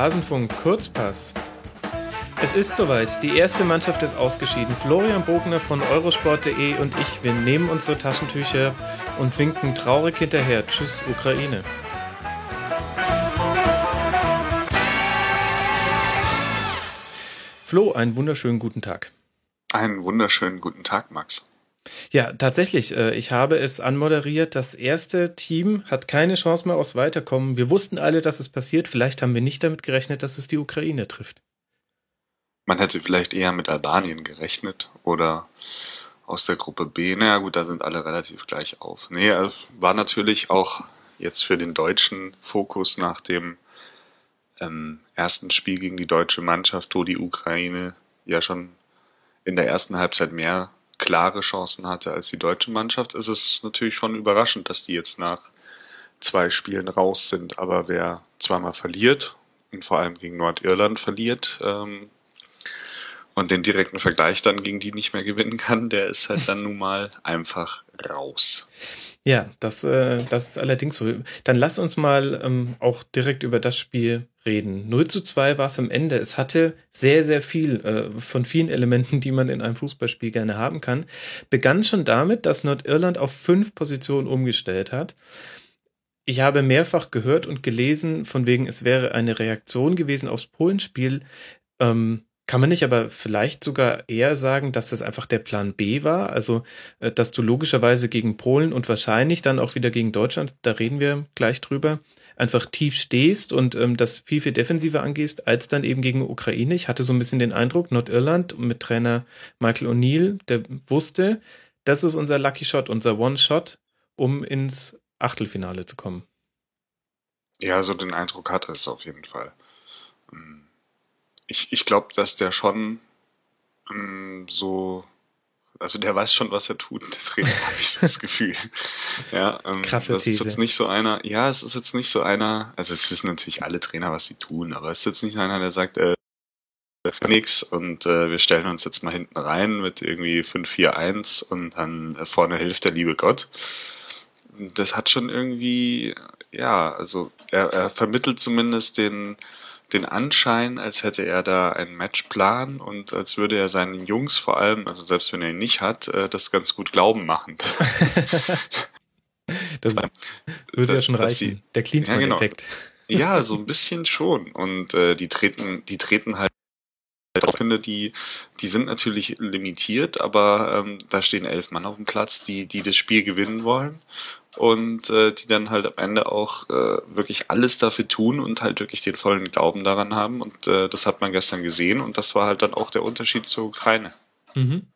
Rasenfunk Kurzpass. Es ist soweit. Die erste Mannschaft ist ausgeschieden. Florian Bogner von Eurosport.de und ich, wir nehmen unsere Taschentücher und winken traurig hinterher. Tschüss, Ukraine. Flo, einen wunderschönen guten Tag. Einen wunderschönen guten Tag, Max. Ja, tatsächlich. Äh, ich habe es anmoderiert. Das erste Team hat keine Chance mehr aufs Weiterkommen. Wir wussten alle, dass es passiert. Vielleicht haben wir nicht damit gerechnet, dass es die Ukraine trifft. Man hätte vielleicht eher mit Albanien gerechnet oder aus der Gruppe B. Naja gut, da sind alle relativ gleich auf. Nee, äh, war natürlich auch jetzt für den deutschen Fokus nach dem ähm, ersten Spiel gegen die deutsche Mannschaft, wo die Ukraine ja schon in der ersten Halbzeit mehr klare Chancen hatte als die deutsche Mannschaft, ist es natürlich schon überraschend, dass die jetzt nach zwei Spielen raus sind. Aber wer zweimal verliert und vor allem gegen Nordirland verliert ähm, und den direkten Vergleich dann gegen die nicht mehr gewinnen kann, der ist halt dann nun mal einfach raus. Ja, das, äh, das ist allerdings so. Dann lass uns mal ähm, auch direkt über das Spiel reden. 0 zu 2 war es am Ende. Es hatte sehr, sehr viel äh, von vielen Elementen, die man in einem Fußballspiel gerne haben kann. Begann schon damit, dass Nordirland auf fünf Positionen umgestellt hat. Ich habe mehrfach gehört und gelesen, von wegen, es wäre eine Reaktion gewesen aufs Polenspiel, ähm, kann man nicht aber vielleicht sogar eher sagen, dass das einfach der Plan B war? Also, äh, dass du logischerweise gegen Polen und wahrscheinlich dann auch wieder gegen Deutschland, da reden wir gleich drüber, einfach tief stehst und ähm, das viel, viel defensiver angehst, als dann eben gegen Ukraine. Ich hatte so ein bisschen den Eindruck, Nordirland mit Trainer Michael O'Neill, der wusste, das ist unser Lucky Shot, unser One-Shot, um ins Achtelfinale zu kommen. Ja, so den Eindruck hatte es auf jeden Fall. Ich, ich glaube, dass der schon ähm, so, also der weiß schon, was er tut. Deswegen habe ich so das Gefühl. Ja, ähm, Krasse das These. ist jetzt nicht so einer, ja, es ist jetzt nicht so einer, also es wissen natürlich alle Trainer, was sie tun, aber es ist jetzt nicht einer, der sagt, äh, nix und äh, wir stellen uns jetzt mal hinten rein mit irgendwie 5-4-1 und dann äh, vorne hilft der liebe Gott. Das hat schon irgendwie, ja, also er, er vermittelt zumindest den, den Anschein, als hätte er da einen Matchplan und als würde er seinen Jungs vor allem, also selbst wenn er ihn nicht hat, äh, das ganz gut glauben machen. das würde ja schon reichen. Sie, Der Klinsmann-Effekt. Ja, genau. ja, so ein bisschen schon. Und äh, die treten, die treten halt ich finde, die, die sind natürlich limitiert, aber ähm, da stehen elf Mann auf dem Platz, die, die das Spiel gewinnen wollen und äh, die dann halt am Ende auch äh, wirklich alles dafür tun und halt wirklich den vollen Glauben daran haben. Und äh, das hat man gestern gesehen und das war halt dann auch der Unterschied zur Ukraine. Mhm.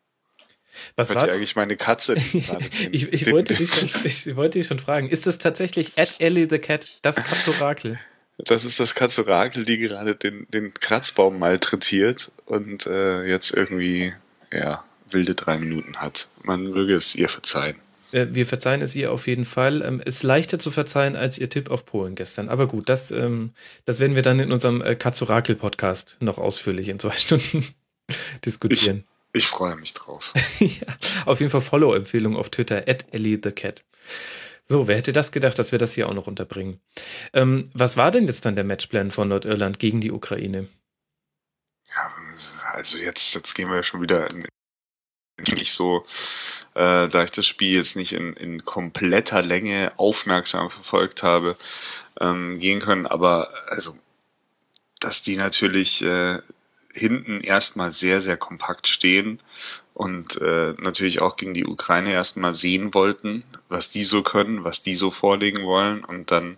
Was Hört war eigentlich meine Katze? ich, ich, wollte dich schon, ich wollte dich schon fragen, ist das tatsächlich at Ellie the Cat, das Katzorakel? Das ist das Katzorakel, die gerade den, den Kratzbaum malträtiert und äh, jetzt irgendwie, ja, wilde drei Minuten hat. Man möge es ihr verzeihen. Äh, wir verzeihen es ihr auf jeden Fall. Ähm, ist leichter zu verzeihen als ihr Tipp auf Polen gestern. Aber gut, das, ähm, das werden wir dann in unserem äh, Katzorakel-Podcast noch ausführlich in zwei Stunden diskutieren. Ich, ich freue mich drauf. ja, auf jeden Fall Follow-Empfehlung auf Twitter, at Ellie the Cat. So, wer hätte das gedacht, dass wir das hier auch noch unterbringen? Ähm, was war denn jetzt dann der Matchplan von Nordirland gegen die Ukraine? Ja, also jetzt, jetzt gehen wir schon wieder in, nicht so, äh, da ich das Spiel jetzt nicht in, in kompletter Länge aufmerksam verfolgt habe, ähm, gehen können. Aber also, dass die natürlich äh, hinten erstmal sehr, sehr kompakt stehen und äh, natürlich auch gegen die Ukraine erstmal sehen wollten, was die so können, was die so vorlegen wollen und dann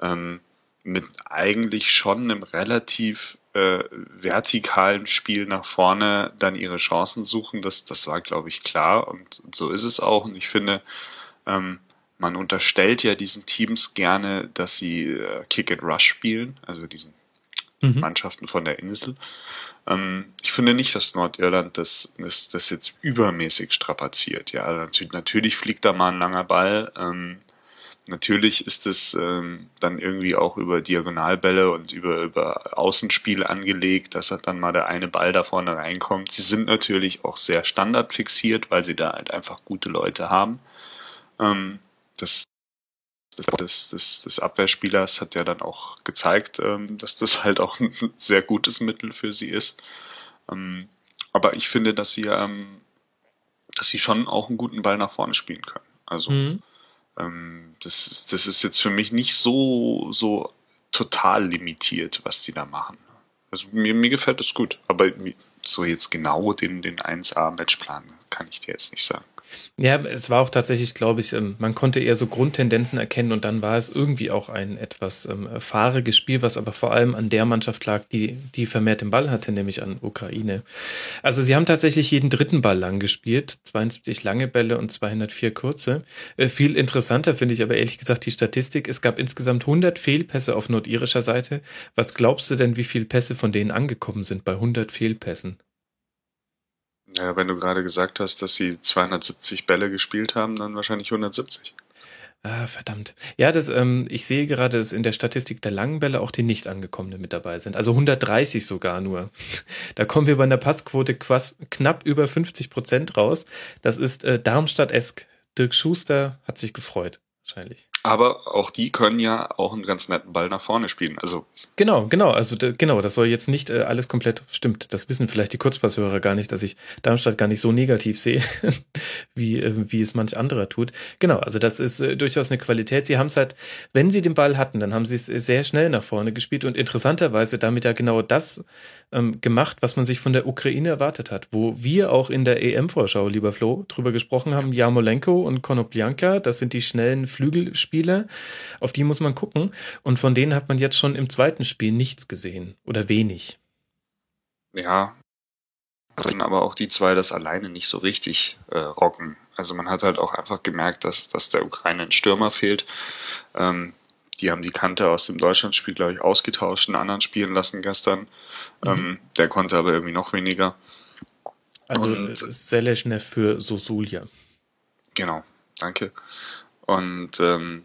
ähm, mit eigentlich schon einem relativ äh, vertikalen Spiel nach vorne dann ihre Chancen suchen, das, das war, glaube ich, klar und, und so ist es auch. Und ich finde, ähm, man unterstellt ja diesen Teams gerne, dass sie äh, Kick and Rush spielen, also diesen mhm. Mannschaften von der Insel. Ähm, ich finde nicht, dass Nordirland das, das, das jetzt übermäßig strapaziert. Ja, natürlich, natürlich fliegt da mal ein langer Ball. Ähm, natürlich ist es ähm, dann irgendwie auch über Diagonalbälle und über, über Außenspiel angelegt, dass dann mal der eine Ball da vorne reinkommt. Sie sind natürlich auch sehr standardfixiert, weil sie da halt einfach gute Leute haben. Ähm, das des, des, des Abwehrspielers hat ja dann auch gezeigt, ähm, dass das halt auch ein sehr gutes Mittel für sie ist. Ähm, aber ich finde, dass sie, ähm, dass sie schon auch einen guten Ball nach vorne spielen können. Also mhm. Ähm, das, ist, das ist jetzt für mich nicht so, so total limitiert, was die da machen. Also mir, mir gefällt das gut. Aber so jetzt genau den, den 1A-Matchplan kann ich dir jetzt nicht sagen. Ja, es war auch tatsächlich, glaube ich, ähm, man konnte eher so Grundtendenzen erkennen und dann war es irgendwie auch ein etwas ähm, fahriges Spiel, was aber vor allem an der Mannschaft lag, die, die vermehrt den Ball hatte, nämlich an Ukraine. Also sie haben tatsächlich jeden dritten Ball lang gespielt, 72 lange Bälle und 204 kurze. Äh, viel interessanter finde ich aber ehrlich gesagt die Statistik. Es gab insgesamt 100 Fehlpässe auf nordirischer Seite. Was glaubst du denn, wie viele Pässe von denen angekommen sind bei 100 Fehlpässen? Ja, wenn du gerade gesagt hast, dass sie 270 Bälle gespielt haben, dann wahrscheinlich 170. Ah, verdammt. Ja, das, ähm, ich sehe gerade, dass in der Statistik der langen Bälle auch die nicht angekommenen mit dabei sind. Also 130 sogar nur. Da kommen wir bei einer Passquote knapp über 50 Prozent raus. Das ist äh, Darmstadt-esk. Dirk Schuster hat sich gefreut, wahrscheinlich. Aber auch die können ja auch einen ganz netten Ball nach vorne spielen. Also genau, genau. Also genau, das soll jetzt nicht äh, alles komplett stimmt. Das wissen vielleicht die Kurzpasshörer gar nicht, dass ich Darmstadt gar nicht so negativ sehe, wie äh, wie es manch anderer tut. Genau, also das ist äh, durchaus eine Qualität. Sie haben es halt, wenn sie den Ball hatten, dann haben sie es sehr schnell nach vorne gespielt und interessanterweise damit ja genau das ähm, gemacht, was man sich von der Ukraine erwartet hat, wo wir auch in der EM-Vorschau, lieber Flo, drüber gesprochen haben. Jamolenko und Konoplyanka, das sind die schnellen Flügelspieler Spiele, auf die muss man gucken. Und von denen hat man jetzt schon im zweiten Spiel nichts gesehen oder wenig. Ja, aber auch die zwei das alleine nicht so richtig äh, rocken. Also man hat halt auch einfach gemerkt, dass, dass der Ukraine ein Stürmer fehlt. Ähm, die haben die Kante aus dem Deutschlandspiel, glaube ich, ausgetauscht, einen anderen spielen lassen gestern. Mhm. Ähm, der konnte aber irgendwie noch weniger. Also Seleshnev für Sosulia. Genau, danke. Und ähm,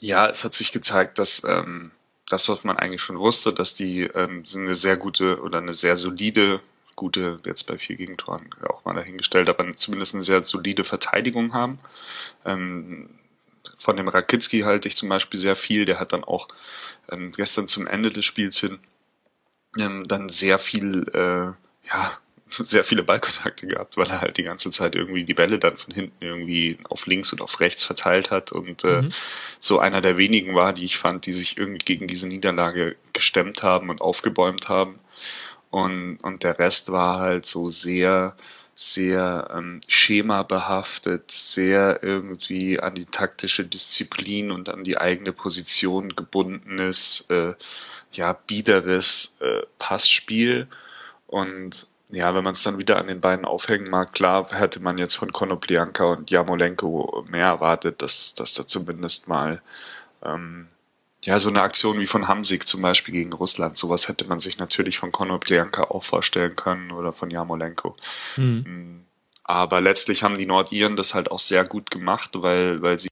ja, es hat sich gezeigt, dass ähm, das, was man eigentlich schon wusste, dass die ähm, eine sehr gute oder eine sehr solide, gute, jetzt bei vier Gegentoren auch mal dahingestellt, aber zumindest eine sehr solide Verteidigung haben. Ähm, von dem Rakitski halte ich zum Beispiel sehr viel. Der hat dann auch ähm, gestern zum Ende des Spiels hin ähm, dann sehr viel, äh, ja, sehr viele Ballkontakte gehabt, weil er halt die ganze Zeit irgendwie die Bälle dann von hinten irgendwie auf links und auf rechts verteilt hat und äh, mhm. so einer der wenigen war, die ich fand, die sich irgendwie gegen diese Niederlage gestemmt haben und aufgebäumt haben. Und, und der Rest war halt so sehr, sehr ähm, schemabehaftet, sehr irgendwie an die taktische Disziplin und an die eigene Position gebundenes, äh, ja, biederes äh, Passspiel. Und ja, wenn man es dann wieder an den beiden aufhängen mag, klar hätte man jetzt von Konoplianka und Jamolenko mehr erwartet, dass, dass da zumindest mal ähm, ja so eine Aktion wie von Hamsik zum Beispiel gegen Russland, sowas hätte man sich natürlich von Konoplianka auch vorstellen können oder von Jamolenko. Mhm. Aber letztlich haben die Nordiren das halt auch sehr gut gemacht, weil, weil sie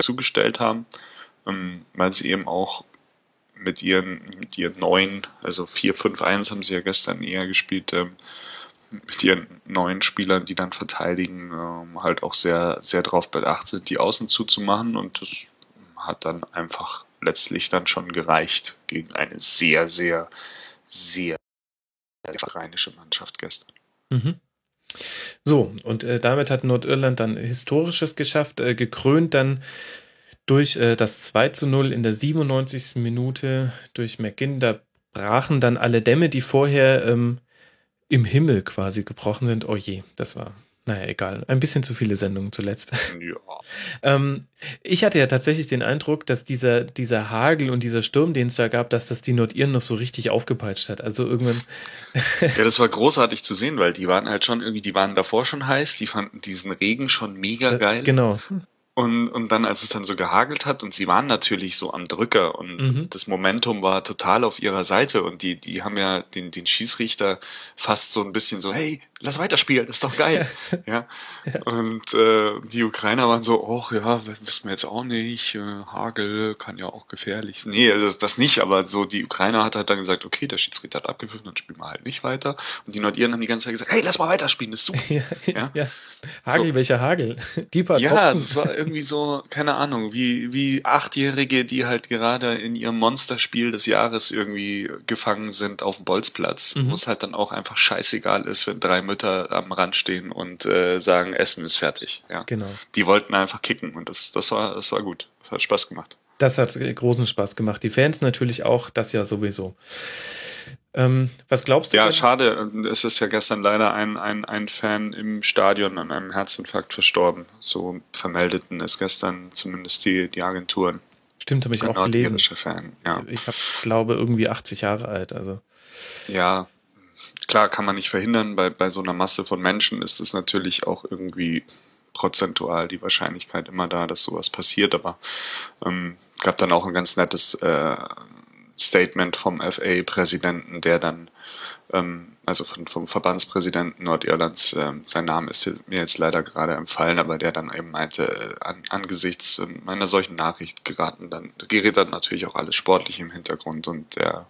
zugestellt haben, ähm, weil sie eben auch mit ihren, mit ihren neuen, also 4-5-1 haben sie ja gestern eher gespielt, ähm, mit ihren neuen Spielern, die dann verteidigen, ähm, halt auch sehr, sehr darauf bedacht sind, die Außen zuzumachen und das hat dann einfach letztlich dann schon gereicht gegen eine sehr, sehr, sehr rheinische Mannschaft gestern. Mhm. So, und äh, damit hat Nordirland dann Historisches geschafft, äh, gekrönt dann durch äh, das 2 zu 0 in der 97. Minute durch McGinn, da brachen dann alle Dämme, die vorher ähm, im Himmel quasi gebrochen sind. Oh je, das war, naja, egal. Ein bisschen zu viele Sendungen zuletzt. Ja. ähm, ich hatte ja tatsächlich den Eindruck, dass dieser, dieser Hagel und dieser Sturm, den es da gab, dass das die Nordiren noch so richtig aufgepeitscht hat. Also irgendwann. ja, das war großartig zu sehen, weil die waren halt schon irgendwie, die waren davor schon heiß, die fanden diesen Regen schon mega geil. Genau. Und, und dann, als es dann so gehagelt hat, und sie waren natürlich so am Drücker und mhm. das Momentum war total auf ihrer Seite und die, die haben ja den, den Schießrichter fast so ein bisschen so, hey, lass weiterspielen, das ist doch geil. ja. ja. Und äh, die Ukrainer waren so, oh ja, wissen wir jetzt auch nicht, äh, Hagel kann ja auch gefährlich sein. Nee, das, das nicht, aber so die Ukrainer hat halt dann gesagt, okay, der Schiedsrichter hat abgepfiffen, dann spielen wir halt nicht weiter. Und die Nordiren haben die ganze Zeit gesagt, hey, lass mal weiterspielen, das ist super. ja, ja. ja. Hagel, so. welcher Hagel? Deeper ja, das war irgendwie so, keine Ahnung, wie, wie Achtjährige, die halt gerade in ihrem Monsterspiel des Jahres irgendwie gefangen sind auf dem Bolzplatz, mhm. wo es halt dann auch einfach scheißegal ist, wenn drei Mütter am Rand stehen und äh, sagen, Essen ist fertig. Ja. Genau. Die wollten einfach kicken und das, das war, das war gut. Das hat Spaß gemacht. Das hat großen Spaß gemacht. Die Fans natürlich auch, das ja sowieso. Ähm, was glaubst du? Ja, denn? schade. Es ist ja gestern leider ein, ein, ein Fan im Stadion an einem Herzinfarkt verstorben. So vermeldeten es gestern zumindest die, die Agenturen. Stimmt, habe ich auch gelesen. Fan, ja. Ich hab, glaube irgendwie 80 Jahre alt. Also ja, klar kann man nicht verhindern. Bei, bei so einer Masse von Menschen ist es natürlich auch irgendwie prozentual die Wahrscheinlichkeit immer da, dass sowas passiert. Aber ähm, gab dann auch ein ganz nettes äh, Statement vom FA-Präsidenten, der dann, ähm, also von, vom Verbandspräsidenten Nordirlands, äh, sein Name ist mir jetzt leider gerade empfallen, aber der dann eben meinte, äh, an, angesichts äh, einer solchen Nachricht geraten dann, gerät dann natürlich auch alles sportlich im Hintergrund und der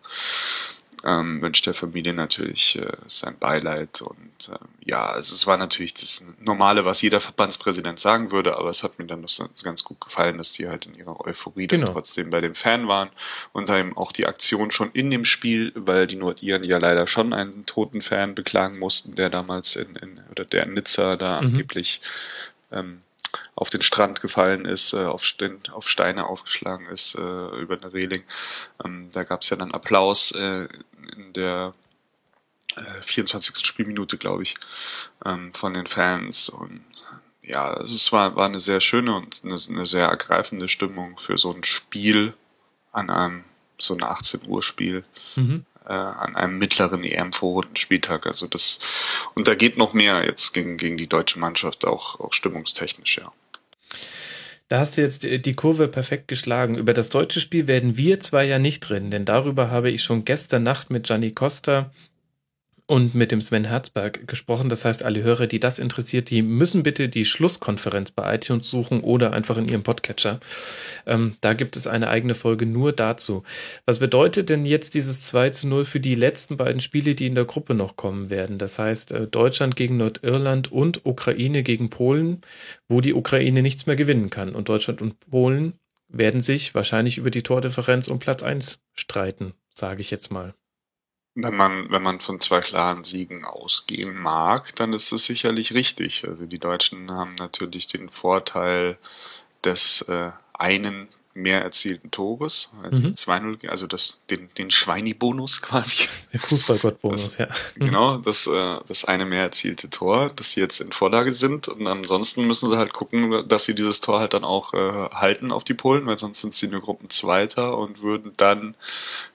ähm, wünscht der Familie natürlich äh, sein Beileid und äh, ja, also es war natürlich das Normale, was jeder Verbandspräsident sagen würde, aber es hat mir dann noch ganz gut gefallen, dass die halt in ihrer Euphorie genau. dann trotzdem bei dem Fan waren und da eben auch die Aktion schon in dem Spiel, weil die Nordiren ja leider schon einen toten Fan beklagen mussten, der damals in, in oder der in Nizza da mhm. angeblich ähm, auf den Strand gefallen ist, äh, auf Steine aufgeschlagen ist äh, über eine Reling. Ähm, da gab es ja dann Applaus äh, in der äh, 24. Spielminute, glaube ich, ähm, von den Fans. Und ja, es war, war eine sehr schöne und eine, eine sehr ergreifende Stimmung für so ein Spiel an einem so ein 18 Uhr Spiel. Mhm. Äh, an einem mittleren EM-Vorrundenspieltag. Also das und da geht noch mehr jetzt gegen, gegen die deutsche Mannschaft, auch, auch stimmungstechnisch, ja. Da hast du jetzt die Kurve perfekt geschlagen. Über das deutsche Spiel werden wir zwei ja nicht reden, denn darüber habe ich schon gestern Nacht mit Gianni Costa und mit dem Sven Herzberg gesprochen. Das heißt, alle Hörer, die das interessiert, die müssen bitte die Schlusskonferenz bei iTunes suchen oder einfach in ihrem Podcatcher. Ähm, da gibt es eine eigene Folge nur dazu. Was bedeutet denn jetzt dieses 2 zu 0 für die letzten beiden Spiele, die in der Gruppe noch kommen werden? Das heißt, äh, Deutschland gegen Nordirland und Ukraine gegen Polen, wo die Ukraine nichts mehr gewinnen kann. Und Deutschland und Polen werden sich wahrscheinlich über die Tordifferenz um Platz 1 streiten, sage ich jetzt mal. Wenn man, wenn man von zwei klaren Siegen ausgehen mag, dann ist es sicherlich richtig. Also die Deutschen haben natürlich den Vorteil des äh, einen mehr erzielten Tores, also mhm. 2-0, also das, den, den Schweini-Bonus quasi. Der Fußballgott-Bonus, ja. Genau, das, äh, das eine mehr erzielte Tor, dass sie jetzt in Vorlage sind und ansonsten müssen sie halt gucken, dass sie dieses Tor halt dann auch äh, halten auf die Polen, weil sonst sind sie nur Gruppenzweiter und würden dann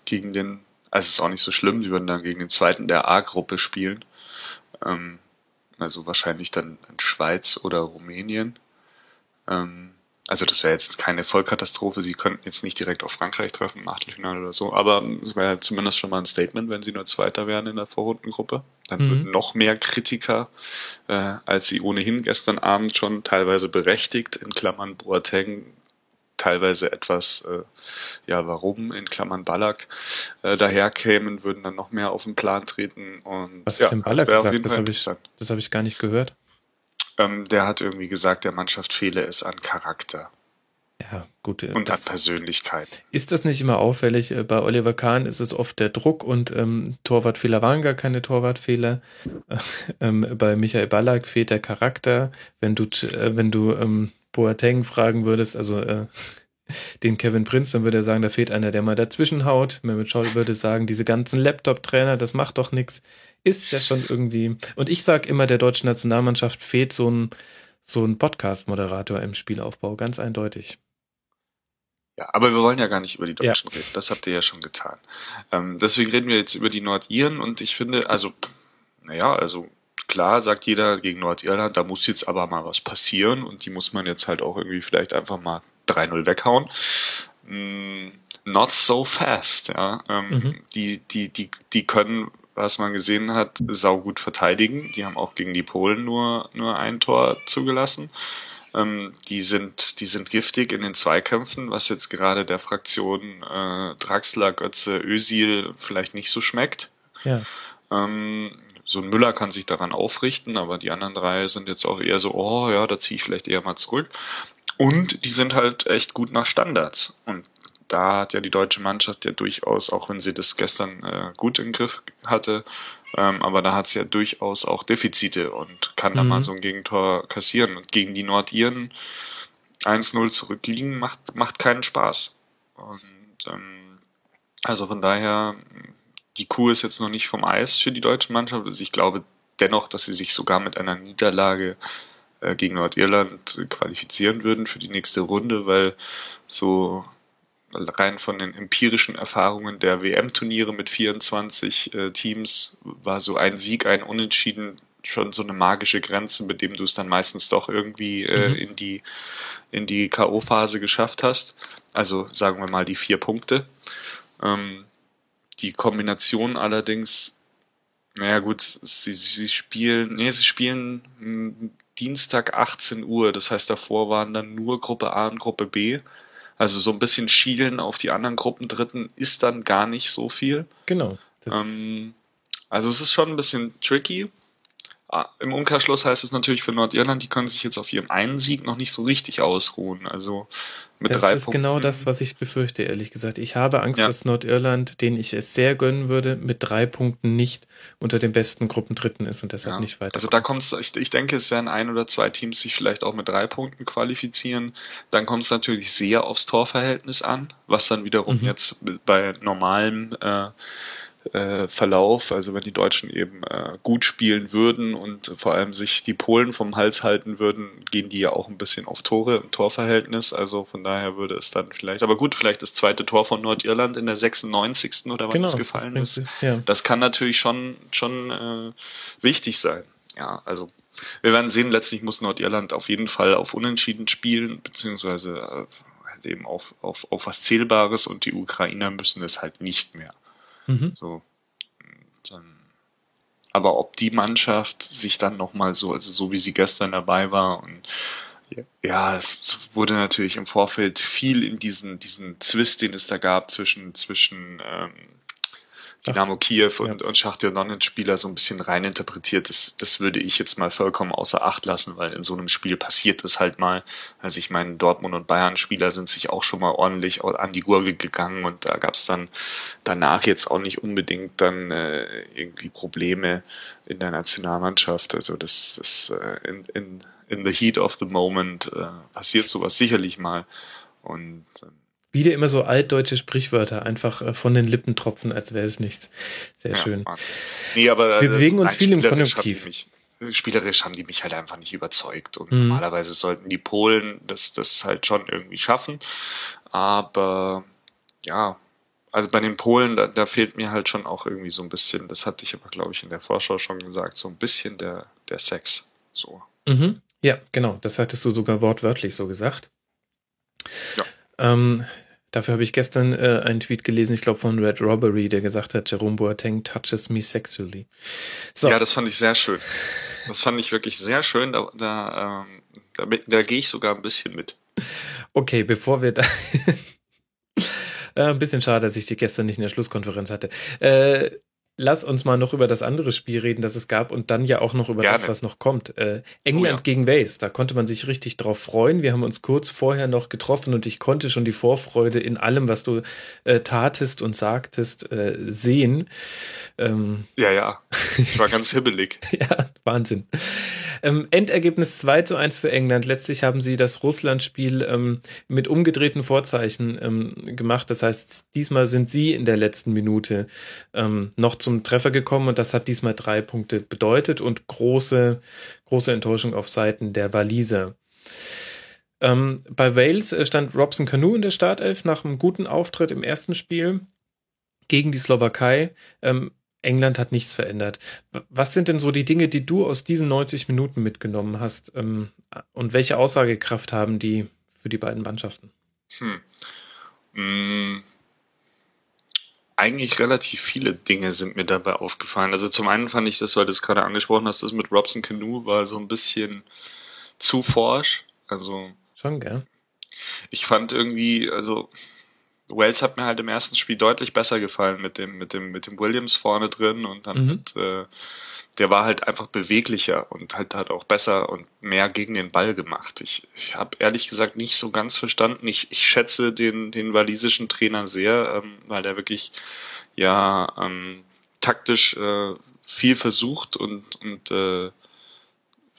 gegen den also es ist auch nicht so schlimm, die würden dann gegen den zweiten der A-Gruppe spielen. Ähm, also wahrscheinlich dann in Schweiz oder Rumänien. Ähm, also das wäre jetzt keine Vollkatastrophe. Sie könnten jetzt nicht direkt auf Frankreich treffen im Achtelfinale oder so, aber es wäre zumindest schon mal ein Statement, wenn sie nur Zweiter wären in der Vorrundengruppe. Dann mhm. würden noch mehr Kritiker, äh, als sie ohnehin gestern Abend schon teilweise berechtigt, in Klammern Boateng, teilweise etwas, äh, ja, warum, in Klammern Ballack, äh, daherkämen, würden dann noch mehr auf den Plan treten. Und, Was ja, hat denn Ballack gesagt? Das habe ich, das hab ich gar nicht gehört. Ähm, der hat irgendwie gesagt, der Mannschaft fehle es an Charakter. Ja, gut. Äh, und an Persönlichkeit. Ist das nicht immer auffällig? Äh, bei Oliver Kahn ist es oft der Druck und ähm, Torwartfehler waren gar keine Torwartfehler. ähm, bei Michael Ballack fehlt der Charakter. Wenn du, äh, wenn du ähm, Boateng fragen würdest, also äh, den Kevin Prince, dann würde er sagen, da fehlt einer, der mal dazwischen haut. Mehmet Scholl würde sagen, diese ganzen Laptop-Trainer, das macht doch nichts. Ist ja schon irgendwie. Und ich sag immer, der deutschen Nationalmannschaft fehlt so ein, so ein Podcast-Moderator im Spielaufbau, ganz eindeutig. Ja, aber wir wollen ja gar nicht über die Deutschen ja. reden. Das habt ihr ja schon getan. Ähm, deswegen reden wir jetzt über die Nordiren und ich finde, also, naja, also klar sagt jeder gegen Nordirland, da muss jetzt aber mal was passieren und die muss man jetzt halt auch irgendwie vielleicht einfach mal 3-0 weghauen. Mm, not so fast, ja. Ähm, mhm. Die, die, die, die können was man gesehen hat, saugut verteidigen. Die haben auch gegen die Polen nur, nur ein Tor zugelassen. Ähm, die sind, die sind giftig in den Zweikämpfen, was jetzt gerade der Fraktion äh, Draxler, Götze, Ösil vielleicht nicht so schmeckt. Ja. Ähm, so ein Müller kann sich daran aufrichten, aber die anderen drei sind jetzt auch eher so, oh ja, da ziehe ich vielleicht eher mal zurück. Und die sind halt echt gut nach Standards. Und da hat ja die deutsche Mannschaft ja durchaus, auch wenn sie das gestern äh, gut im Griff hatte, ähm, aber da hat sie ja durchaus auch Defizite und kann mhm. da mal so ein Gegentor kassieren. Und gegen die Nordiren 1-0 zurückliegen macht, macht keinen Spaß. Und ähm, also von daher, die Kuh ist jetzt noch nicht vom Eis für die deutsche Mannschaft. Also ich glaube dennoch, dass sie sich sogar mit einer Niederlage äh, gegen Nordirland qualifizieren würden für die nächste Runde, weil so rein von den empirischen Erfahrungen der WM-Turniere mit 24 äh, Teams war so ein Sieg, ein Unentschieden schon so eine magische Grenze, mit dem du es dann meistens doch irgendwie äh, mhm. in die in die KO-Phase geschafft hast. Also sagen wir mal die vier Punkte. Ähm, die Kombination allerdings, naja gut, sie, sie spielen, nee, sie spielen Dienstag 18 Uhr. Das heißt, davor waren dann nur Gruppe A und Gruppe B. Also so ein bisschen schielen auf die anderen Gruppen Dritten ist dann gar nicht so viel. Genau. Ähm, also es ist schon ein bisschen tricky. Ah, Im Umkehrschluss heißt es natürlich für Nordirland, die können sich jetzt auf ihrem einen Sieg noch nicht so richtig ausruhen. Also mit das drei ist Punkten. genau das, was ich befürchte, ehrlich gesagt. Ich habe Angst, Ja. dass Nordirland, den ich es sehr gönnen würde, mit drei Punkten nicht unter den besten Gruppendritten ist und deshalb Ja. nicht weiter. Also da kommt es, ich, ich denke, es werden ein oder zwei Teams sich vielleicht auch mit drei Punkten qualifizieren. Dann kommt es natürlich sehr aufs Torverhältnis an, was dann wiederum Mhm. jetzt bei normalem äh, äh, Verlauf, also wenn die Deutschen eben äh, gut spielen würden und vor allem sich die Polen vom Hals halten würden, gehen die ja auch ein bisschen auf Tore im Torverhältnis. Also von daher würde es dann vielleicht, aber gut, vielleicht das zweite Tor von Nordirland in der 96. oder wann genau, es das gefallen bringt ist. sie- Ja. Das kann natürlich schon, schon äh, wichtig sein. Ja, also wir werden sehen, letztlich muss Nordirland auf jeden Fall auf Unentschieden spielen, beziehungsweise äh, halt eben auf, auf, auf was Zählbares und die Ukrainer müssen es halt nicht mehr. Mhm. So. Ähm, aber ob die Mannschaft sich dann nochmal so, also so wie sie gestern dabei war und ja, es wurde natürlich im Vorfeld viel in diesen, diesen Zwist, den es da gab zwischen, zwischen ähm, Dynamo Kiew und, und Schachtar Donetsk-Spieler so ein bisschen reininterpretiert. Das, das würde ich jetzt mal vollkommen außer Acht lassen, weil in so einem Spiel passiert es halt mal. Also ich meine, Dortmund und Bayern-Spieler sind sich auch schon mal ordentlich an die Gurgel gegangen und da gab es dann danach jetzt auch nicht unbedingt dann äh, irgendwie Probleme in der Nationalmannschaft. Also das ist äh, in, in, in the heat of the moment äh, passiert sowas sicherlich mal. Und ähm, Wieder immer so altdeutsche Sprichwörter, einfach äh, von den Lippen tropfen, als wäre es nichts. Sehr Ja, schön. Nee, aber Wir bewegen uns viel im Konjunktiv. haben die Mich, spielerisch haben die mich halt einfach nicht überzeugt. Und Mhm. normalerweise sollten die Polen das, das halt schon irgendwie schaffen. Aber ja, also bei den Polen, da, da fehlt mir halt schon auch irgendwie so ein bisschen, das hatte ich aber, glaube ich, in der Vorschau schon gesagt, so ein bisschen der, der Sex. So. Mhm. Ja, genau. Das hattest du sogar wortwörtlich so gesagt. Ja. Ähm, dafür habe ich gestern äh, einen Tweet gelesen, ich glaube von Red Robbery, der gesagt hat, Jerome Boateng touches me sexually. So, Ja, das fand ich sehr schön. Das fand ich wirklich sehr schön. Da, da, ähm, da, da gehe ich sogar ein bisschen mit. okay, bevor wir da... Äh, Ein bisschen schade, dass ich die gestern nicht in der Schlusskonferenz hatte. Äh, lass uns mal noch über das andere Spiel reden, das es gab und dann ja auch noch über das, Gerne. was noch kommt. Äh, England Oh ja. gegen Wales, da konnte man sich richtig drauf freuen. Wir haben uns kurz vorher noch getroffen und ich konnte schon die Vorfreude in allem, was du äh, tatest und sagtest, äh, sehen. Ähm, Ja, ja. Ich war ganz hibbelig. ja, Wahnsinn. Ähm, Endergebnis 2 zu 1 für England. Letztlich haben sie das Russland-Spiel ähm, mit umgedrehten Vorzeichen ähm, gemacht. Das heißt, diesmal sind sie in der letzten Minute ähm, noch zum Treffer gekommen und das hat diesmal drei Punkte bedeutet und große, große Enttäuschung auf Seiten der Waliser. Ähm, bei Wales äh, stand Robson Canoe in der Startelf nach einem guten Auftritt im ersten Spiel gegen die Slowakei. Ähm, England hat nichts verändert. Was sind denn so die Dinge, die du aus diesen 90 Minuten mitgenommen hast? Ähm, und welche Aussagekraft haben die für die beiden Mannschaften? Hm. Mm. eigentlich relativ viele Dinge sind mir dabei aufgefallen. Also zum einen fand ich das, weil du es gerade angesprochen hast, das mit Robson Canoe war so ein bisschen zu forsch. Also. Schon, gell? Ich fand irgendwie, also Wells hat mir halt im ersten Spiel deutlich besser gefallen mit dem, mit dem, mit dem Williams vorne drin und dann mhm. mit, äh, der war halt einfach beweglicher und halt hat auch besser und mehr gegen den Ball gemacht. Ich, ich habe ehrlich gesagt nicht so ganz verstanden. Ich, ich schätze den, den walisischen Trainer sehr, ähm, weil der wirklich ja ähm, taktisch äh, viel versucht und, und äh,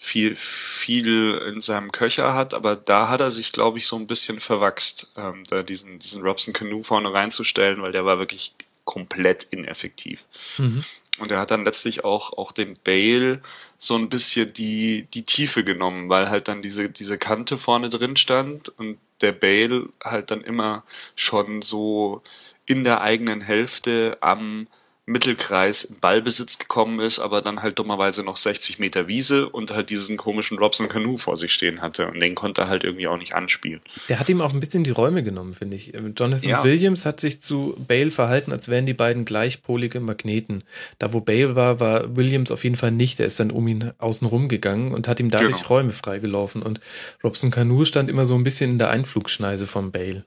viel, viel in seinem Köcher hat, aber da hat er sich, glaube ich, so ein bisschen verwachst, ähm, da diesen, diesen Robson Canoe vorne reinzustellen, weil der war wirklich komplett ineffektiv. Mhm. Und er hat dann letztlich auch, auch den Bale so ein bisschen die, die Tiefe genommen, weil halt dann diese, diese Kante vorne drin stand und der Bale halt dann immer schon so in der eigenen Hälfte am Mittelkreis in Ballbesitz gekommen ist, aber dann halt dummerweise noch 60 Meter Wiese und halt diesen komischen Robson Canoe vor sich stehen hatte und den konnte er halt irgendwie auch nicht anspielen. Der hat ihm auch ein bisschen die Räume genommen, finde ich. Jonathan ja. Williams hat sich zu Bale verhalten, als wären die beiden gleichpolige Magneten. Da wo Bale war, war Williams auf jeden Fall nicht. Der ist dann um ihn außen rum gegangen und hat ihm dadurch genau. Räume freigelaufen und Robson Canoe stand immer so ein bisschen in der Einflugschneise von Bale.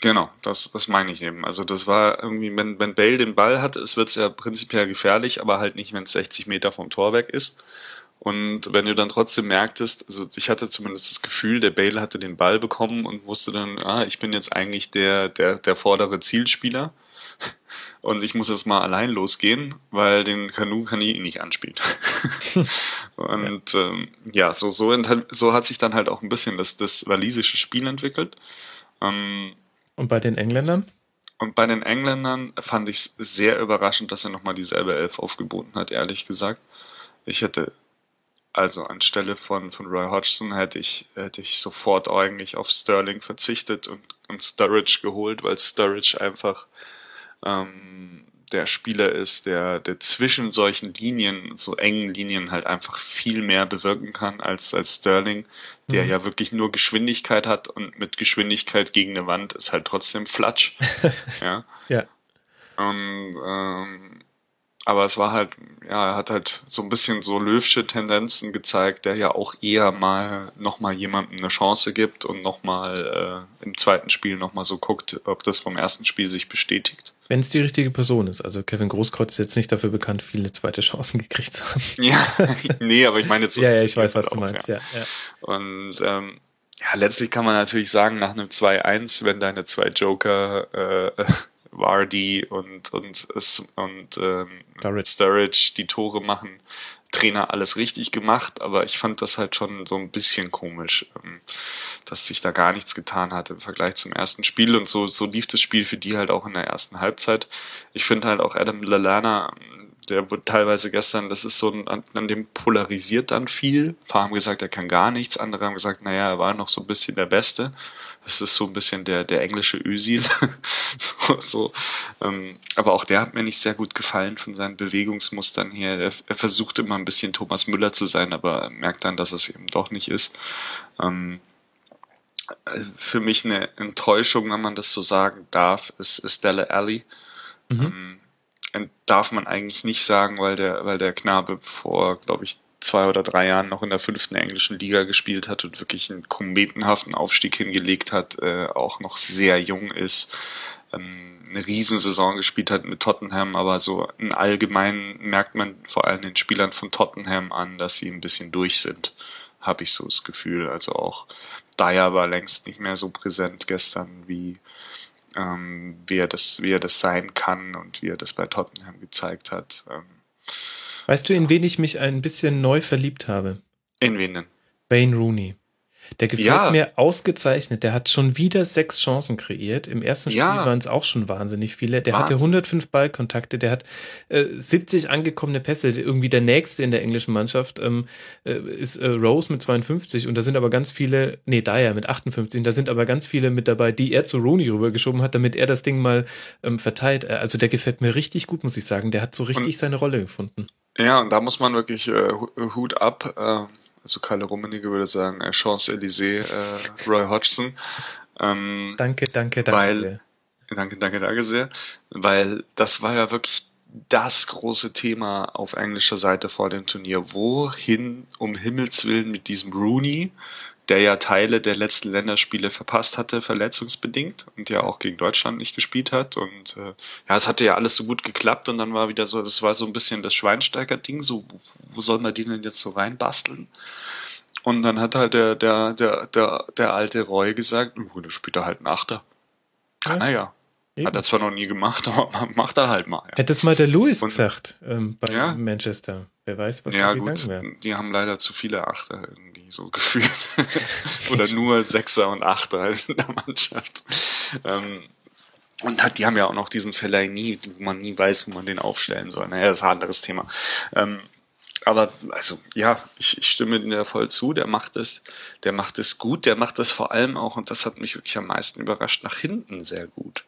Genau, das, das meine ich eben. Also das war irgendwie, wenn, wenn Bale den Ball hat, es wird ja prinzipiell gefährlich, aber halt nicht, wenn es 60 Meter vom Tor weg ist. Und wenn du dann trotzdem merktest, also ich hatte zumindest das Gefühl, der Bale hatte den Ball bekommen und wusste dann, ah, ich bin jetzt eigentlich der, der, der vordere Zielspieler und ich muss jetzt mal allein losgehen, weil den Kanu kann ich ihn nicht anspielen. und ja, ähm, ja so, so, so hat sich dann halt auch ein bisschen das, das walisische Spiel entwickelt. Ähm, und bei den Engländern? Und bei den Engländern fand ich es sehr überraschend, dass er nochmal dieselbe Elf aufgeboten hat, ehrlich gesagt. Ich hätte, also anstelle von, von Roy Hodgson hätte ich, hätte ich sofort eigentlich auf Sterling verzichtet und, und Sturridge geholt, weil Sturridge einfach ähm, der Spieler ist, der, der zwischen solchen Linien, so engen Linien halt einfach viel mehr bewirken kann als, als Sterling, der mhm. ja wirklich nur Geschwindigkeit hat und mit Geschwindigkeit gegen eine Wand ist halt trotzdem Flatsch. ja. ja. Und ähm, aber es war halt, ja, er hat halt so ein bisschen so löwsche Tendenzen gezeigt, der ja auch eher mal nochmal jemandem eine Chance gibt und nochmal äh, im zweiten Spiel nochmal so guckt, ob das vom ersten Spiel sich bestätigt. Wenn es die richtige Person ist. Also Kevin Großkreuz ist jetzt nicht dafür bekannt, viele zweite Chancen gekriegt zu haben. Ja, nee, aber ich meine jetzt so. ja, ja, ich weiß, was auch, du meinst, ja. ja, ja. Und ähm, ja, letztlich kann man natürlich sagen, nach einem 2-1, wenn deine zwei Joker äh, Vardy und, und, und ähm, Sturridge. Sturridge die Tore machen. Trainer alles richtig gemacht, aber ich fand das halt schon so ein bisschen komisch, ähm, dass sich da gar nichts getan hat im Vergleich zum ersten Spiel und so, so lief das Spiel für die halt auch in der ersten Halbzeit. Ich finde halt auch Adam Lallana, der wurde teilweise gestern, das ist so, an, an dem polarisiert dann viel. Ein paar haben gesagt, er kann gar nichts, andere haben gesagt, naja, er war noch so ein bisschen der Beste. Das ist so ein bisschen der, der englische Ösil. so, so. Ähm, aber auch der hat mir nicht sehr gut gefallen von seinen Bewegungsmustern her. Er, er versucht immer ein bisschen Thomas Müller zu sein, aber merkt dann, dass es eben doch nicht ist. Ähm, für mich eine Enttäuschung, wenn man das so sagen darf, ist, ist Stella Alley. Mhm. Ähm, darf man eigentlich nicht sagen, weil der, weil der Knabe vor, glaube ich, zwei oder drei Jahren noch in der fünften englischen Liga gespielt hat und wirklich einen kometenhaften Aufstieg hingelegt hat, äh, auch noch sehr jung ist, ähm, eine Riesensaison gespielt hat mit Tottenham, aber so in allgemein merkt man vor allem den Spielern von Tottenham an, dass sie ein bisschen durch sind, habe ich so das Gefühl. Also auch Dyer war längst nicht mehr so präsent gestern wie ähm, wie er das wie er das sein kann und wie er das bei Tottenham gezeigt hat. Ähm, Weißt du, in wen ich mich ein bisschen neu verliebt habe? In wen denn? Wayne Rooney. Der gefällt ja. mir ausgezeichnet. Der hat schon wieder sechs Chancen kreiert. Im ersten Spiel ja. waren es auch schon wahnsinnig viele. Der Wahnsinn. hatte 105 Ballkontakte. Der hat äh, 70 angekommene Pässe. Irgendwie der nächste in der englischen Mannschaft ähm, äh, ist äh, Rose mit 52. Und da sind aber ganz viele, nee, Dyer mit 58. Und da sind aber ganz viele mit dabei, die er zu Rooney rübergeschoben hat, damit er das Ding mal ähm, verteilt. Äh, also der gefällt mir richtig gut, muss ich sagen. Der hat so richtig und, seine Rolle gefunden. Ja, und da muss man wirklich äh, Hut ab. Äh also Kalle Rummenigge würde sagen, äh, Champs-Élysées, äh, Roy Hodgson. Ähm, danke, danke, danke. Weil, Danke, danke, danke sehr. Weil das war ja wirklich das große Thema auf englischer Seite vor dem Turnier. Wohin um Himmels Willen mit diesem Rooney, der ja Teile der letzten Länderspiele verpasst hatte, verletzungsbedingt und ja auch gegen Deutschland nicht gespielt hat. Und äh, ja, es hatte ja alles so gut geklappt und dann war wieder so, das war so ein bisschen das Schweinsteiger-Ding, so, wo soll man die denn jetzt so reinbasteln? Und dann hat halt der, der, der, der, der alte Roy gesagt, oh, da spielt er halt ein Achter. Kann ja. er ja. Eben. Hat er zwar noch nie gemacht, aber macht er halt mal. Ja. Hätte es mal der Lewis und, gesagt ähm, bei ja. Manchester. Wer weiß, was ja, da gegangen wäre. Die haben leider zu viele Achter irgendwie so gefühlt. Oder nur Sechser und Achter in der Mannschaft. Ähm, und hat, die haben ja auch noch diesen Verleih nie, wo man nie weiß, wo man den aufstellen soll. Naja, das ist ein anderes Thema. Ähm, aber also ja, ich, ich stimme dir voll zu. Der macht es, der macht es gut. Der macht es vor allem auch und das hat mich wirklich am meisten überrascht nach hinten sehr gut.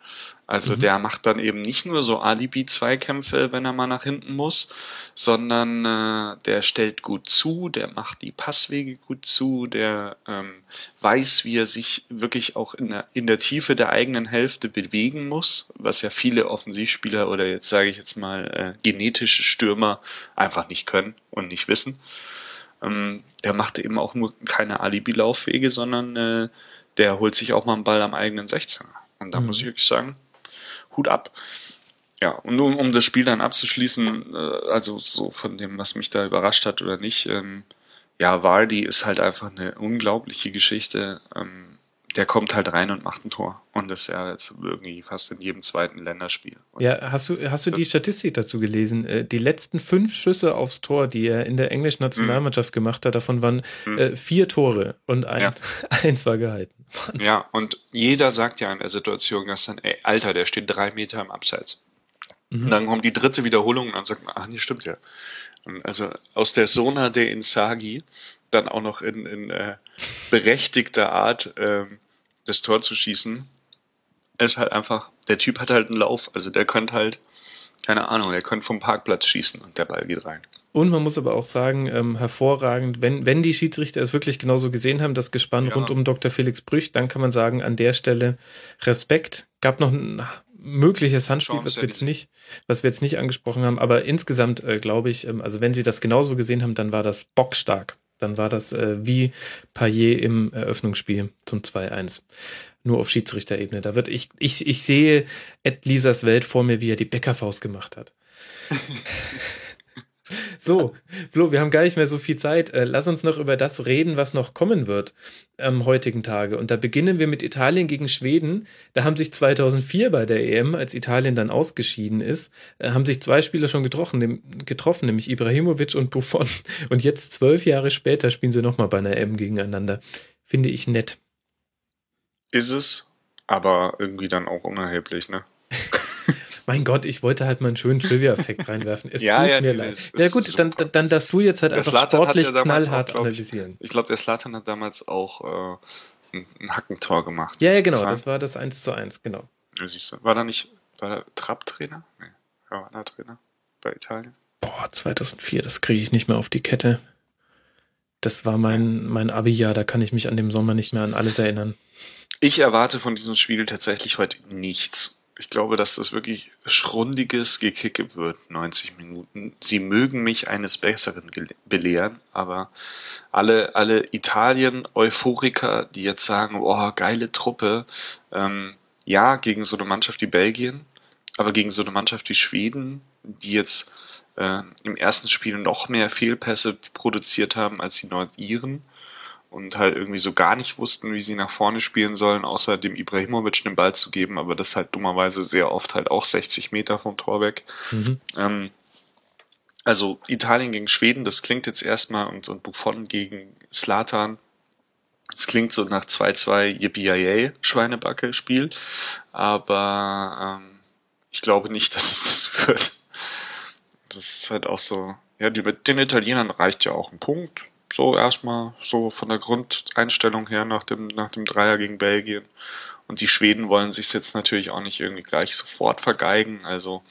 Also mhm. der macht dann eben nicht nur so Alibi-Zweikämpfe, wenn er mal nach hinten muss, sondern äh, der stellt gut zu, der macht die Passwege gut zu, der ähm, weiß, wie er sich wirklich auch in der, in der Tiefe der eigenen Hälfte bewegen muss, was ja viele Offensivspieler oder jetzt sage ich jetzt mal äh, genetische Stürmer einfach nicht können und nicht wissen. Ähm, der macht eben auch nur keine Alibi-Laufwege, sondern äh, der holt sich auch mal einen Ball am eigenen 16er. Und da mhm. muss ich wirklich sagen, Hut ab. Ja, und um, um das Spiel dann abzuschließen, äh, also so von dem, was mich da überrascht hat oder nicht, ähm, ja, Vardy ist halt einfach eine unglaubliche Geschichte. Ähm, der kommt halt rein und macht ein Tor. Und das ist ja jetzt irgendwie fast in jedem zweiten Länderspiel. Und ja, hast du, hast du die Statistik dazu gelesen? Äh, die letzten fünf Schüsse aufs Tor, die er in der englischen Nationalmannschaft mhm. gemacht hat, davon waren mhm. äh, vier Tore und ein, ja. eins war gehalten. Wahnsinn. Ja, und jeder sagt ja in der Situation gestern, ey, Alter, der steht drei Meter im Abseits. Mhm. Und dann kommt die dritte Wiederholung und dann sagt man, ach nee, stimmt ja. Und also aus der Sona der Insagi dann auch noch in, in äh, berechtigter Art ähm, das Tor zu schießen, ist halt einfach, der Typ hat halt einen Lauf, also der könnte halt, keine Ahnung, der könnte vom Parkplatz schießen und der Ball geht rein. Und man muss aber auch sagen, ähm, hervorragend, wenn, wenn die Schiedsrichter es wirklich genauso gesehen haben, das Gespann ja. rund um Dr. Felix Brüch, dann kann man sagen, an der Stelle Respekt. Gab noch ein mögliches Handspiel, was wir jetzt nicht, was wir jetzt nicht angesprochen haben, aber insgesamt äh, glaube ich, ähm, also wenn sie das genauso gesehen haben, dann war das bockstark. Dann war das äh, wie Payet im Eröffnungsspiel zum 2-1. Nur auf Schiedsrichterebene. Da wird ich, ich, ich sehe Ed Lisas Welt vor mir, wie er die Bäckerfaust gemacht hat. So, Flo, wir haben gar nicht mehr so viel Zeit. Äh, lass uns noch über das reden, was noch kommen wird am heutigen Tage. Und da beginnen wir mit Italien gegen Schweden. Da haben sich 2004 bei der EM, als Italien dann ausgeschieden ist, äh, haben sich zwei Spieler schon getroffen, getroffen nämlich Ibrahimovic und Buffon. Und jetzt zwölf Jahre später spielen sie nochmal bei einer EM gegeneinander. Finde ich nett. Ist es, aber irgendwie dann auch unerheblich, ne? mein Gott, ich wollte halt mal einen schönen Trivia-Effekt reinwerfen. Es ja, tut ja, mir leid. Ja gut, dann, dann, dann darfst du jetzt halt der einfach Slatan sportlich ja knallhart auch, analysieren. Ich, ich glaube, der Slatan hat damals auch äh, ein, ein Hackentor gemacht. Ja, ja, genau, das war das 1 zu 1, genau. Ja, siehst du. War da nicht, war der Trapp-Trainer? Nee, war der Trainer bei Italien? Boah, 2004, das kriege ich nicht mehr auf die Kette. Das war mein, mein Abi-Jahr, da kann ich mich an dem Sommer nicht mehr an alles erinnern. Ich erwarte von diesem Spiel tatsächlich heute nichts. Ich glaube, dass das wirklich schrundiges Gekicke wird, 90 Minuten. Sie mögen mich eines Besseren belehren, aber alle, alle Italien-Euphoriker, die jetzt sagen, oh, geile Truppe, ähm, ja, gegen so eine Mannschaft wie Belgien, aber gegen so eine Mannschaft wie Schweden, die jetzt äh, im ersten Spiel noch mehr Fehlpässe produziert haben als die Nordiren, und halt irgendwie so gar nicht wussten, wie sie nach vorne spielen sollen, außer dem Ibrahimovic den Ball zu geben, aber das halt dummerweise sehr oft halt auch 60 Meter vom Tor weg. Mhm. Ähm, also Italien gegen Schweden, das klingt jetzt erstmal und, und Buffon gegen Slatan. Das klingt so nach 2-2 Yippie Schweinebacke Spiel, aber ähm, ich glaube nicht, dass es das wird. Das ist halt auch so, ja, die, den Italienern reicht ja auch ein Punkt so erstmal, so von der Grundeinstellung her nach dem, nach dem Dreier gegen Belgien. Und die Schweden wollen sich jetzt natürlich auch nicht irgendwie gleich sofort vergeigen. Also,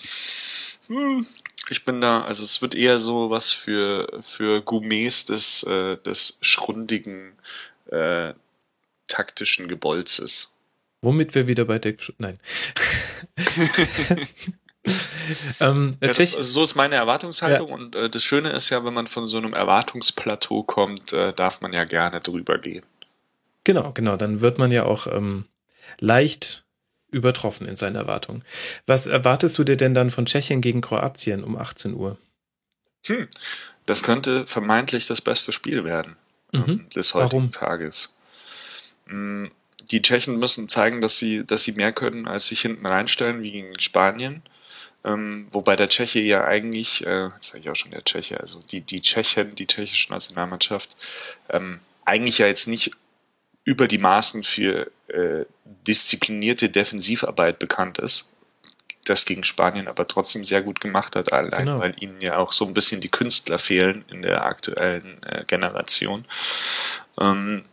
hm, ich bin da, also es wird eher so was für, für Gourmets des, äh, des schrundigen äh, taktischen Gebolzes. Womit wir wieder bei der. Nein. ähm, ja, das, also so ist meine Erwartungshaltung ja. und äh, das Schöne ist ja, wenn man von so einem Erwartungsplateau kommt, äh, darf man ja gerne drüber gehen. Genau, genau, dann wird man ja auch ähm, leicht übertroffen in seinen Erwartungen. Was erwartest du dir denn dann von Tschechien gegen Kroatien um 18 Uhr? Hm, das könnte vermeintlich das beste Spiel werden ähm, mhm. des heutigen Warum? Tages. Hm, die Tschechen müssen zeigen, dass sie, dass sie mehr können, als sich hinten reinstellen, wie gegen Spanien. Ähm, wobei der Tscheche ja eigentlich, äh, jetzt sage ich auch schon der Tscheche, also die, die Tschechen, die tschechische Nationalmannschaft, ähm, eigentlich ja jetzt nicht über die Maßen für äh, disziplinierte Defensivarbeit bekannt ist. Das gegen Spanien aber trotzdem sehr gut gemacht hat, allein genau. weil ihnen ja auch so ein bisschen die Künstler fehlen in der aktuellen äh, Generation. Ähm,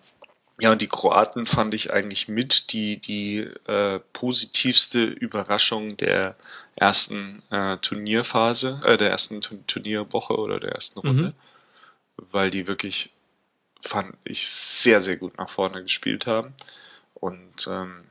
ja, und die Kroaten fand ich eigentlich mit die, die äh, positivste Überraschung der ersten äh, Turnierphase, äh, der ersten Turnierwoche oder der ersten Runde, mhm. weil die wirklich, fand ich, sehr, sehr gut nach vorne gespielt haben und ähm,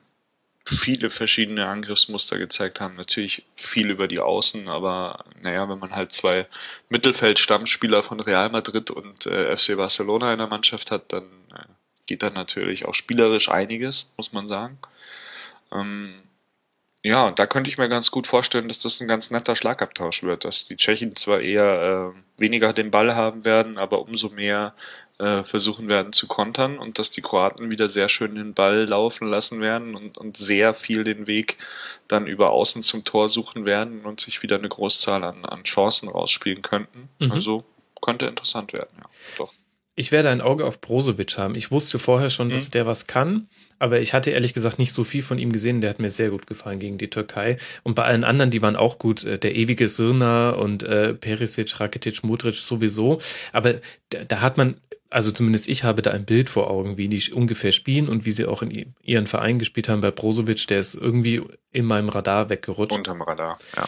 viele verschiedene Angriffsmuster gezeigt haben. Natürlich viel über die Außen, aber naja, wenn man halt zwei Mittelfeld-Stammspieler von Real Madrid und äh, FC Barcelona in der Mannschaft hat, dann äh, geht dann natürlich auch spielerisch einiges, muss man sagen. Ähm, ja, da könnte ich mir ganz gut vorstellen, dass das ein ganz netter Schlagabtausch wird, dass die Tschechen zwar eher äh, weniger den Ball haben werden, aber umso mehr äh, versuchen werden zu kontern und dass die Kroaten wieder sehr schön den Ball laufen lassen werden und, und sehr viel den Weg dann über Außen zum Tor suchen werden und sich wieder eine Großzahl an, an Chancen rausspielen könnten. Mhm. Also könnte interessant werden, ja, doch. Ich werde ein Auge auf Brozovic haben. Ich wusste vorher schon, dass mhm. der was kann, aber ich hatte ehrlich gesagt nicht so viel von ihm gesehen. Der hat mir sehr gut gefallen gegen die Türkei. Und bei allen anderen, die waren auch gut. Äh, der ewige Sirna und äh, Perisic, Rakitic, Modric sowieso. Aber da, da hat man, also zumindest ich habe da ein Bild vor Augen, wie die ungefähr spielen und wie sie auch in ihren Verein gespielt haben. Bei Brozovic, der ist irgendwie in meinem Radar weggerutscht. Unterm Radar, ja.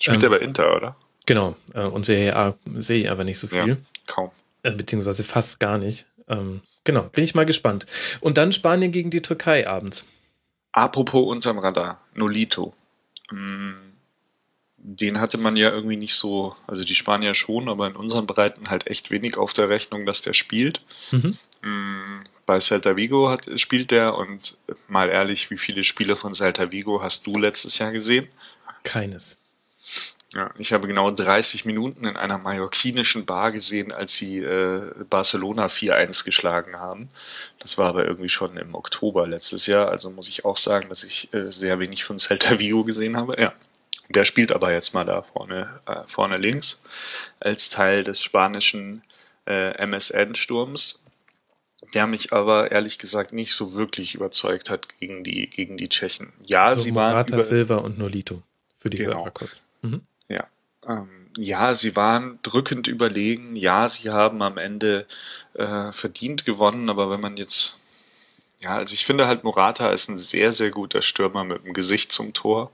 Spielt ähm, er bei Inter, oder? Genau. Äh, und sehe, ja, sehe ich aber nicht so viel. Ja, kaum. Äh, beziehungsweise fast gar nicht. Ähm, genau, bin ich mal gespannt. Und dann Spanien gegen die Türkei abends. Apropos unterm Radar, Nolito. Mm, den hatte man ja irgendwie nicht so, also die Spanier schon, aber in unseren Breiten halt echt wenig auf der Rechnung, dass der spielt. Mhm. Mm, bei Celta Vigo hat, spielt der und mal ehrlich, wie viele Spiele von Celta Vigo hast du letztes Jahr gesehen? Keines. Ja, ich habe genau 30 Minuten in einer mallorquinischen Bar gesehen, als sie äh, Barcelona 4-1 geschlagen haben. Das war aber irgendwie schon im Oktober letztes Jahr. Also muss ich auch sagen, dass ich äh, sehr wenig von Celta Vigo gesehen habe. Ja, der spielt aber jetzt mal da vorne, äh, vorne links als Teil des spanischen äh, MSN-Sturms, der mich aber ehrlich gesagt nicht so wirklich überzeugt hat gegen die, gegen die Tschechen. Ja, also sie waren. Morata, Silva und Nolito für die genau. Hörer kurz. Mhm. Ja. Ähm, ja, sie waren drückend überlegen. Ja, sie haben am Ende äh, verdient gewonnen, aber wenn man jetzt, ja, also ich finde halt Morata ist ein sehr, sehr guter Stürmer mit dem Gesicht zum Tor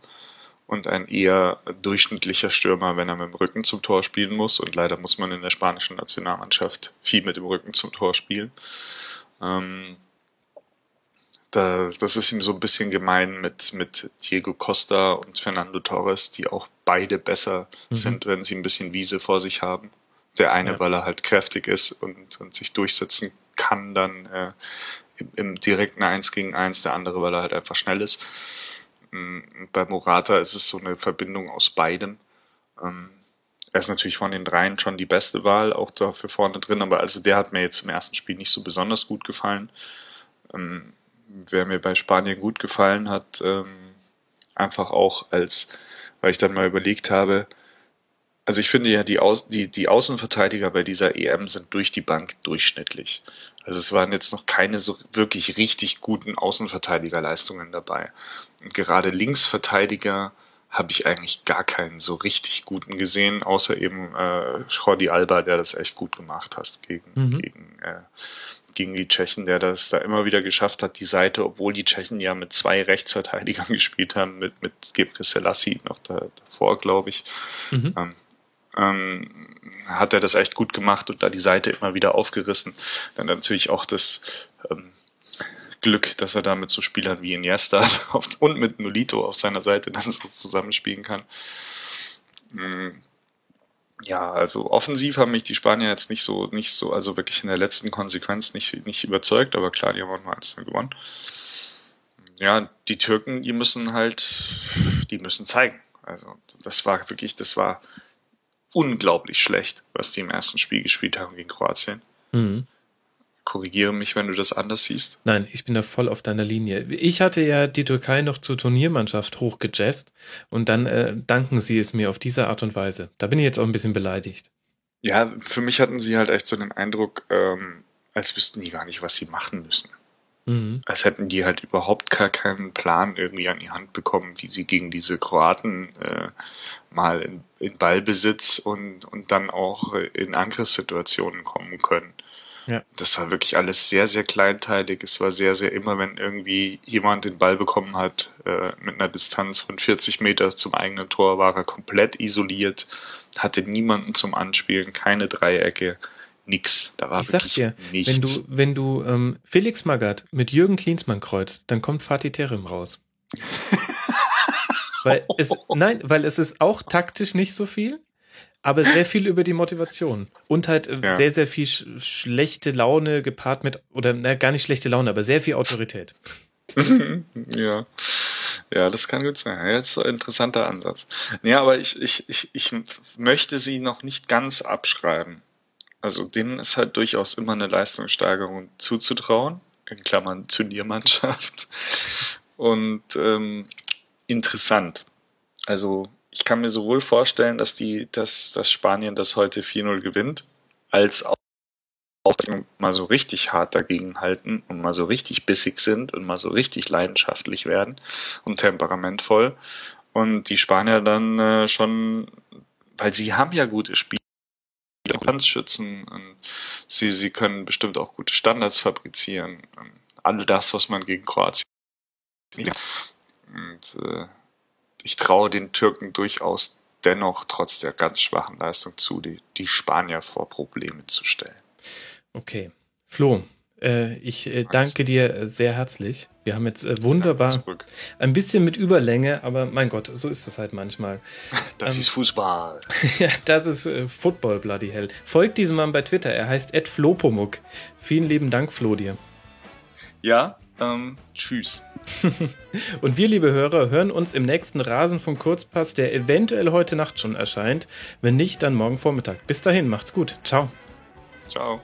und ein eher durchschnittlicher Stürmer, wenn er mit dem Rücken zum Tor spielen muss. Und leider muss man in der spanischen Nationalmannschaft viel mit dem Rücken zum Tor spielen. Ähm, da, das ist ihm so ein bisschen gemein mit, mit Diego Costa und Fernando Torres, die auch beide besser mhm. sind, wenn sie ein bisschen Wiese vor sich haben. Der eine, ja. weil er halt kräftig ist und, und sich durchsetzen kann, dann äh, im, im direkten Eins gegen Eins, der andere, weil er halt einfach schnell ist. Mm, bei Morata ist es so eine Verbindung aus beidem. Ähm, er ist natürlich von den dreien schon die beste Wahl, auch da für vorne drin, aber also der hat mir jetzt im ersten Spiel nicht so besonders gut gefallen. Ähm, wer mir bei Spanien gut gefallen hat, ähm, einfach auch als, weil ich dann mal überlegt habe, also ich finde ja, die, Au die, die Außenverteidiger bei dieser EM sind durch die Bank durchschnittlich. Also es waren jetzt noch keine so wirklich richtig guten Außenverteidigerleistungen dabei. Und gerade Linksverteidiger habe ich eigentlich gar keinen so richtig guten gesehen, außer eben äh, Jordi Alba, der das echt gut gemacht hat gegen, mhm. gegen äh, gegen die Tschechen, der das da immer wieder geschafft hat, die Seite, obwohl die Tschechen ja mit zwei Rechtsverteidigern gespielt haben, mit, mit Gebre Selassie noch da, davor, glaube ich, mhm. ähm, ähm, hat er das echt gut gemacht und da die Seite immer wieder aufgerissen. Dann natürlich auch das ähm, Glück, dass er da mit so Spielern wie Iniesta und mit Nolito auf seiner Seite dann so zusammenspielen kann. Mm, ja, also offensiv haben mich die Spanier jetzt nicht so, nicht so, also wirklich in der letzten Konsequenz nicht, nicht überzeugt, aber klar, die haben auch mal eins gewonnen. Ja, die Türken, die müssen halt, die müssen zeigen. Also, das war wirklich, das war unglaublich schlecht, was die im ersten Spiel gespielt haben gegen Kroatien. Mhm. Korrigiere mich, wenn du das anders siehst. Nein, ich bin da voll auf deiner Linie. Ich hatte ja die Türkei noch zur Turniermannschaft hochgejazzt und dann äh, danken sie es mir auf diese Art und Weise. Da bin ich jetzt auch ein bisschen beleidigt. Ja, für mich hatten sie halt echt so den Eindruck, ähm, als wüssten die gar nicht, was sie machen müssen. Mhm. Als hätten die halt überhaupt gar keinen Plan irgendwie an die Hand bekommen, wie sie gegen diese Kroaten äh, mal in, in Ballbesitz und, und dann auch in Angriffssituationen kommen können. Ja. Das war wirklich alles sehr, sehr kleinteilig. Es war sehr, sehr immer, wenn irgendwie jemand den Ball bekommen hat, äh, mit einer Distanz von 40 Meter zum eigenen Tor, war er komplett isoliert, hatte niemanden zum Anspielen, keine Dreiecke, nix. Da war ich sag dir, nichts. wenn du, wenn du ähm, Felix Magath mit Jürgen Klinsmann kreuzt, dann kommt Fatih Terim raus. weil es, nein, weil es ist auch taktisch nicht so viel aber sehr viel über die Motivation und halt äh, ja. sehr, sehr viel sch schlechte Laune gepaart mit, oder na, gar nicht schlechte Laune, aber sehr viel Autorität. ja. Ja, das kann gut sein. Ja, das ist ein interessanter Ansatz. Ja, aber ich, ich, ich, ich möchte sie noch nicht ganz abschreiben. Also denen ist halt durchaus immer eine Leistungssteigerung zuzutrauen, in Klammern Turniermannschaft. Und ähm, interessant. Also ich kann mir sowohl vorstellen, dass die, dass, dass Spanien das heute 4-0 gewinnt, als auch mal so richtig hart dagegen halten und mal so richtig bissig sind und mal so richtig leidenschaftlich werden und temperamentvoll. Und die Spanier dann äh, schon, weil sie haben ja gute Spiele, Schützen und sie, sie können bestimmt auch gute Standards fabrizieren. All das, was man gegen Kroatien und äh, ich traue den Türken durchaus dennoch trotz der ganz schwachen Leistung zu, die, die Spanier vor Probleme zu stellen. Okay. Flo, äh, ich äh, danke dir sehr herzlich. Wir haben jetzt äh, wunderbar ein bisschen mit Überlänge, aber mein Gott, so ist das halt manchmal. Das ähm, ist Fußball. ja, das ist äh, Football, bloody hell. Folgt diesem Mann bei Twitter. Er heißt Ed Flopomuk. Vielen lieben Dank, Flo, dir. Ja, ähm, tschüss. Und wir, liebe Hörer, hören uns im nächsten Rasen vom Kurzpass, der eventuell heute Nacht schon erscheint. Wenn nicht, dann morgen Vormittag. Bis dahin, macht's gut. Ciao. Ciao.